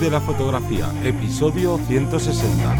De la fotografía, episodio 160.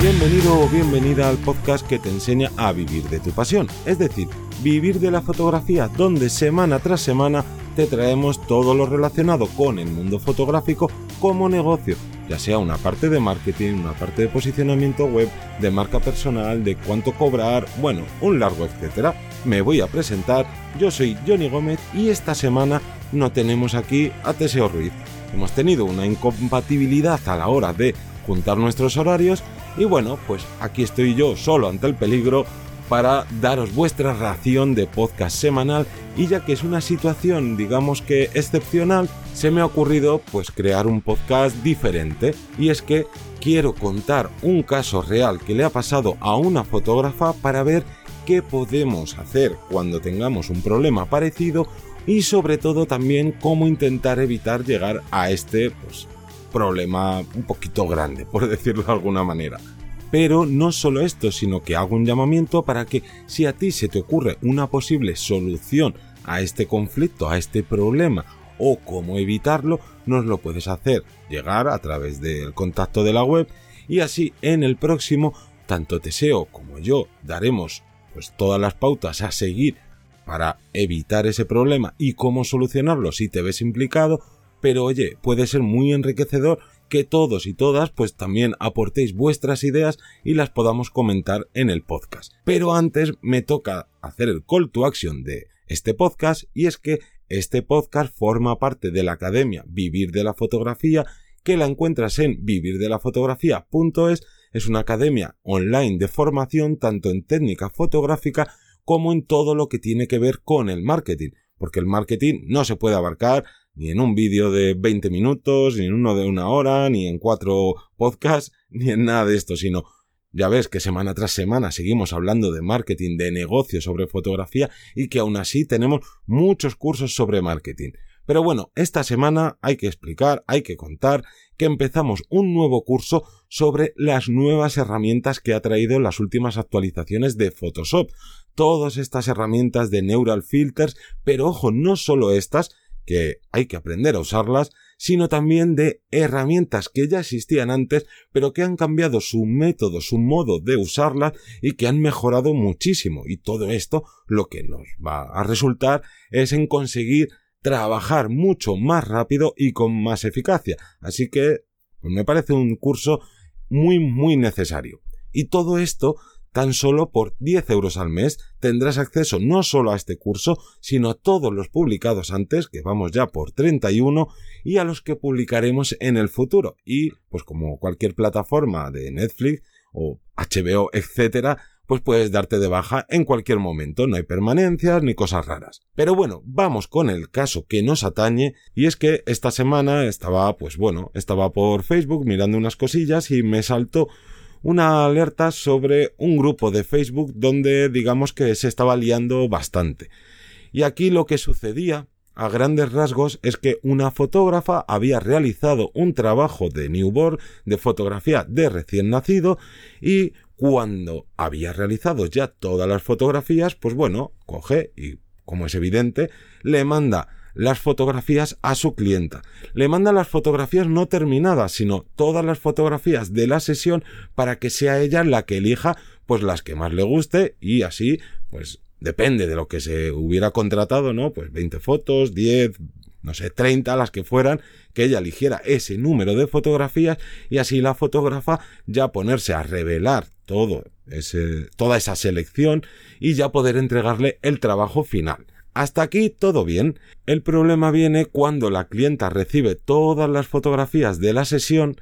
Bienvenido o bienvenida al podcast que te enseña a vivir de tu pasión, es decir, vivir de la fotografía, donde semana tras semana te traemos todo lo relacionado con el mundo fotográfico como negocio, ya sea una parte de marketing, una parte de posicionamiento web, de marca personal, de cuánto cobrar, bueno, un largo etcétera. Me voy a presentar, yo soy Johnny Gómez y esta semana no tenemos aquí a Teseo Ruiz. Hemos tenido una incompatibilidad a la hora de juntar nuestros horarios y bueno, pues aquí estoy yo solo ante el peligro para daros vuestra ración de podcast semanal y ya que es una situación digamos que excepcional, se me ha ocurrido pues crear un podcast diferente y es que quiero contar un caso real que le ha pasado a una fotógrafa para ver qué podemos hacer cuando tengamos un problema parecido y sobre todo también cómo intentar evitar llegar a este pues, problema un poquito grande, por decirlo de alguna manera. Pero no solo esto, sino que hago un llamamiento para que si a ti se te ocurre una posible solución a este conflicto, a este problema o cómo evitarlo, nos lo puedes hacer llegar a través del contacto de la web y así en el próximo tanto Teseo como yo daremos pues todas las pautas a seguir para evitar ese problema y cómo solucionarlo si te ves implicado, pero oye, puede ser muy enriquecedor que todos y todas pues también aportéis vuestras ideas y las podamos comentar en el podcast. Pero antes me toca hacer el call to action de este podcast y es que este podcast forma parte de la Academia Vivir de la Fotografía que la encuentras en vivirdelafotografía.es es una academia online de formación tanto en técnica fotográfica como en todo lo que tiene que ver con el marketing, porque el marketing no se puede abarcar ni en un vídeo de 20 minutos, ni en uno de una hora, ni en cuatro podcasts, ni en nada de esto, sino ya ves que semana tras semana seguimos hablando de marketing, de negocio sobre fotografía y que aún así tenemos muchos cursos sobre marketing. Pero bueno, esta semana hay que explicar, hay que contar que empezamos un nuevo curso sobre las nuevas herramientas que ha traído las últimas actualizaciones de Photoshop. Todas estas herramientas de Neural Filters, pero ojo, no solo estas, que hay que aprender a usarlas, sino también de herramientas que ya existían antes, pero que han cambiado su método, su modo de usarlas y que han mejorado muchísimo. Y todo esto lo que nos va a resultar es en conseguir trabajar mucho más rápido y con más eficacia. Así que pues me parece un curso muy muy necesario. Y todo esto Tan solo por 10 euros al mes tendrás acceso no solo a este curso, sino a todos los publicados antes, que vamos ya por 31, y a los que publicaremos en el futuro. Y, pues como cualquier plataforma de Netflix o HBO, etcétera, pues puedes darte de baja en cualquier momento, no hay permanencias ni cosas raras. Pero bueno, vamos con el caso que nos atañe y es que esta semana estaba, pues bueno, estaba por Facebook mirando unas cosillas y me saltó una alerta sobre un grupo de Facebook donde digamos que se estaba liando bastante. Y aquí lo que sucedía a grandes rasgos es que una fotógrafa había realizado un trabajo de newborn de fotografía de recién nacido y cuando había realizado ya todas las fotografías, pues bueno, coge y como es evidente, le manda las fotografías a su clienta. Le manda las fotografías no terminadas, sino todas las fotografías de la sesión para que sea ella la que elija pues las que más le guste y así pues depende de lo que se hubiera contratado, ¿no? Pues 20 fotos, 10, no sé, 30, las que fueran, que ella eligiera ese número de fotografías y así la fotógrafa ya ponerse a revelar todo ese, toda esa selección y ya poder entregarle el trabajo final. Hasta aquí todo bien. El problema viene cuando la clienta recibe todas las fotografías de la sesión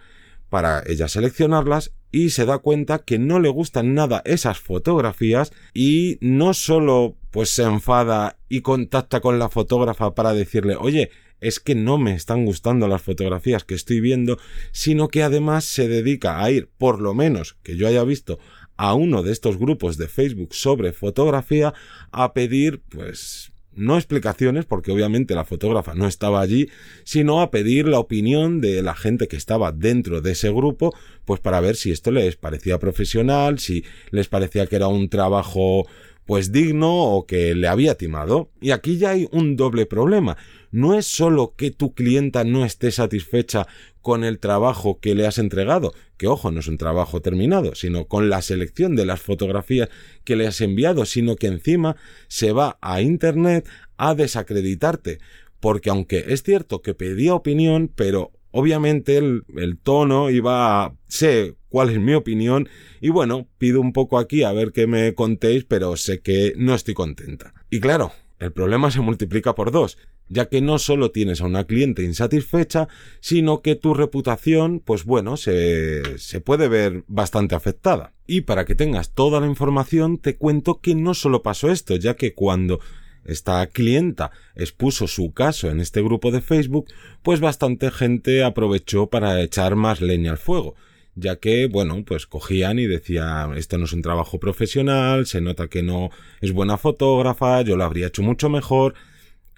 para ella seleccionarlas y se da cuenta que no le gustan nada esas fotografías y no solo pues se enfada y contacta con la fotógrafa para decirle oye es que no me están gustando las fotografías que estoy viendo, sino que además se dedica a ir, por lo menos que yo haya visto, a uno de estos grupos de Facebook sobre fotografía a pedir pues no explicaciones, porque obviamente la fotógrafa no estaba allí, sino a pedir la opinión de la gente que estaba dentro de ese grupo, pues para ver si esto les parecía profesional, si les parecía que era un trabajo pues digno o que le había timado. Y aquí ya hay un doble problema. No es solo que tu clienta no esté satisfecha con el trabajo que le has entregado, que ojo, no es un trabajo terminado, sino con la selección de las fotografías que le has enviado, sino que encima se va a Internet a desacreditarte. Porque aunque es cierto que pedía opinión, pero obviamente el, tono iba a... cuál es mi opinión y bueno, pido un poco aquí a ver qué me contéis, pero sé que no estoy contenta. Y claro, el problema se multiplica por dos, ya que no solo tienes a una cliente insatisfecha, sino que tu reputación, pues bueno, se, se puede ver bastante afectada. Y para que tengas toda la información, te cuento que no solo pasó esto, ya que cuando esta clienta expuso su caso en este grupo de Facebook, pues bastante gente aprovechó para echar más leña al fuego, ya que, bueno, pues cogían y decían, esto no es un trabajo profesional, se nota que no es buena fotógrafa, yo lo habría hecho mucho mejor,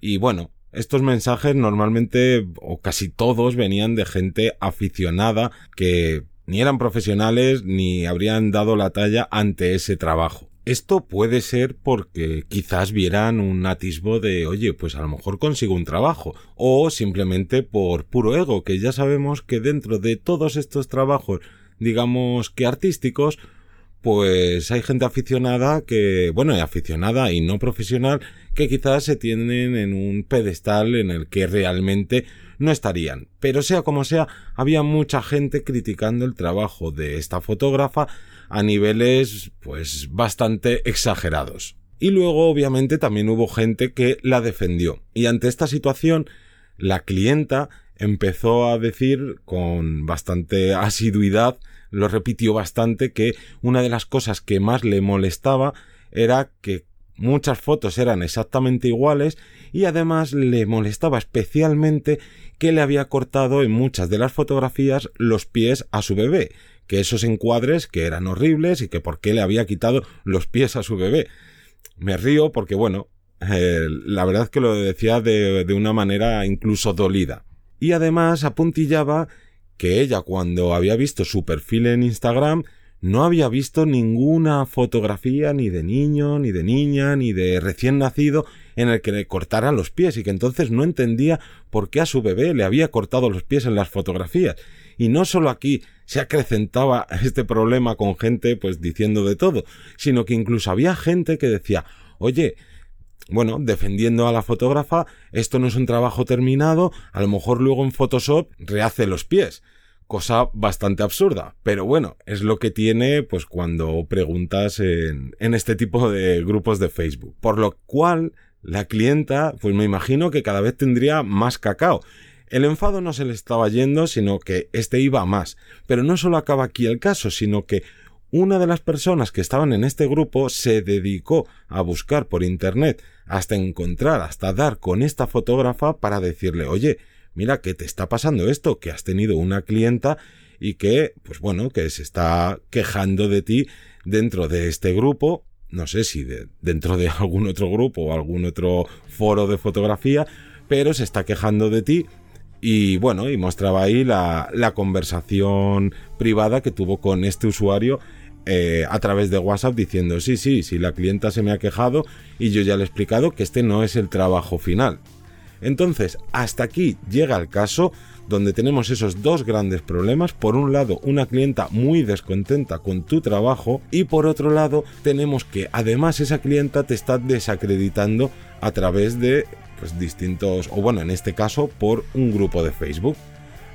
y bueno, estos mensajes normalmente, o casi todos, venían de gente aficionada que ni eran profesionales ni habrían dado la talla ante ese trabajo. Esto puede ser porque quizás vieran un atisbo de, oye, pues a lo mejor consigo un trabajo, o simplemente por puro ego, que ya sabemos que dentro de todos estos trabajos, digamos que artísticos, pues hay gente aficionada que, bueno, aficionada y no profesional, que quizás se tienen en un pedestal en el que realmente no estarían. Pero sea como sea, había mucha gente criticando el trabajo de esta fotógrafa a niveles pues bastante exagerados. Y luego obviamente también hubo gente que la defendió. Y ante esta situación, la clienta empezó a decir con bastante asiduidad, lo repitió bastante, que una de las cosas que más le molestaba era que muchas fotos eran exactamente iguales y además le molestaba especialmente que le había cortado en muchas de las fotografías los pies a su bebé, que esos encuadres que eran horribles y que por qué le había quitado los pies a su bebé. Me río porque, bueno, eh, la verdad es que lo decía de, de una manera incluso dolida. Y además apuntillaba que ella cuando había visto su perfil en Instagram no había visto ninguna fotografía ni de niño, ni de niña, ni de recién nacido en el que le cortaran los pies y que entonces no entendía por qué a su bebé le había cortado los pies en las fotografías. Y no solo aquí se acrecentaba este problema con gente pues diciendo de todo, sino que incluso había gente que decía, oye, bueno, defendiendo a la fotógrafa, esto no es un trabajo terminado, a lo mejor luego en Photoshop rehace los pies. Cosa bastante absurda, pero bueno, es lo que tiene pues cuando preguntas en, en este tipo de grupos de Facebook. Por lo cual, la clienta, pues me imagino que cada vez tendría más cacao. El enfado no se le estaba yendo, sino que este iba más. Pero no solo acaba aquí el caso, sino que una de las personas que estaban en este grupo se dedicó a buscar por internet hasta encontrar, hasta dar con esta fotógrafa para decirle, oye, mira que te está pasando esto, que has tenido una clienta y que, pues bueno, que se está quejando de ti dentro de este grupo no sé si dentro de algún otro grupo o algún otro foro de fotografía, pero se está quejando de ti y bueno, y mostraba ahí la, conversación privada que tuvo con este usuario eh, a través de WhatsApp diciendo sí, sí, sí, la clienta se me ha quejado y yo ya le he explicado que este no es el trabajo final. Entonces, hasta aquí llega el caso donde tenemos esos dos grandes problemas. Por un lado, una clienta muy descontenta con tu trabajo y por otro lado, tenemos que además esa clienta te está desacreditando a través de pues, distintos, o bueno, en este caso, por un grupo de Facebook.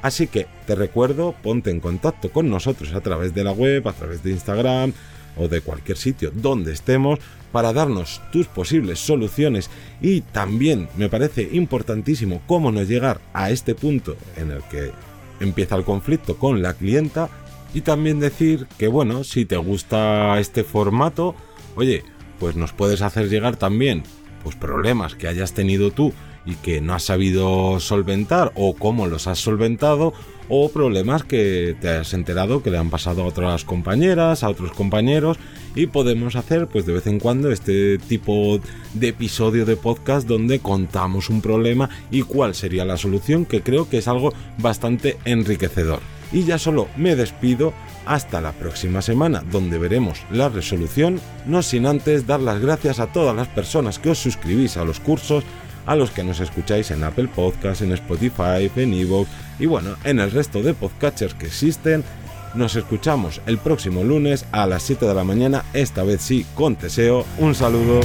Así que te recuerdo, ponte en contacto con nosotros a través de la web, a través de Instagram o de cualquier sitio donde estemos para darnos tus posibles soluciones. Y también me parece importantísimo cómo no llegar a este punto en el que empieza el conflicto con la clienta y también decir que bueno, si te gusta este formato, oye, pues nos puedes hacer llegar también pues problemas que hayas tenido tú y que no has sabido solventar o cómo los has solventado o problemas que te has enterado que le han pasado a otras compañeras, a otros compañeros. Y podemos hacer pues de vez en cuando este tipo de episodio de podcast donde contamos un problema y cuál sería la solución que creo que es algo bastante enriquecedor. Y ya solo me despido. Hasta la próxima semana, donde veremos la resolución, no sin antes dar las gracias a todas las personas que os suscribís a los cursos, a los que nos escucháis en Apple Podcasts, en Spotify, en Evox y bueno, en el resto de podcatchers que existen. Nos escuchamos el próximo lunes a las 7 de la mañana, esta vez sí con Teseo. Un saludo.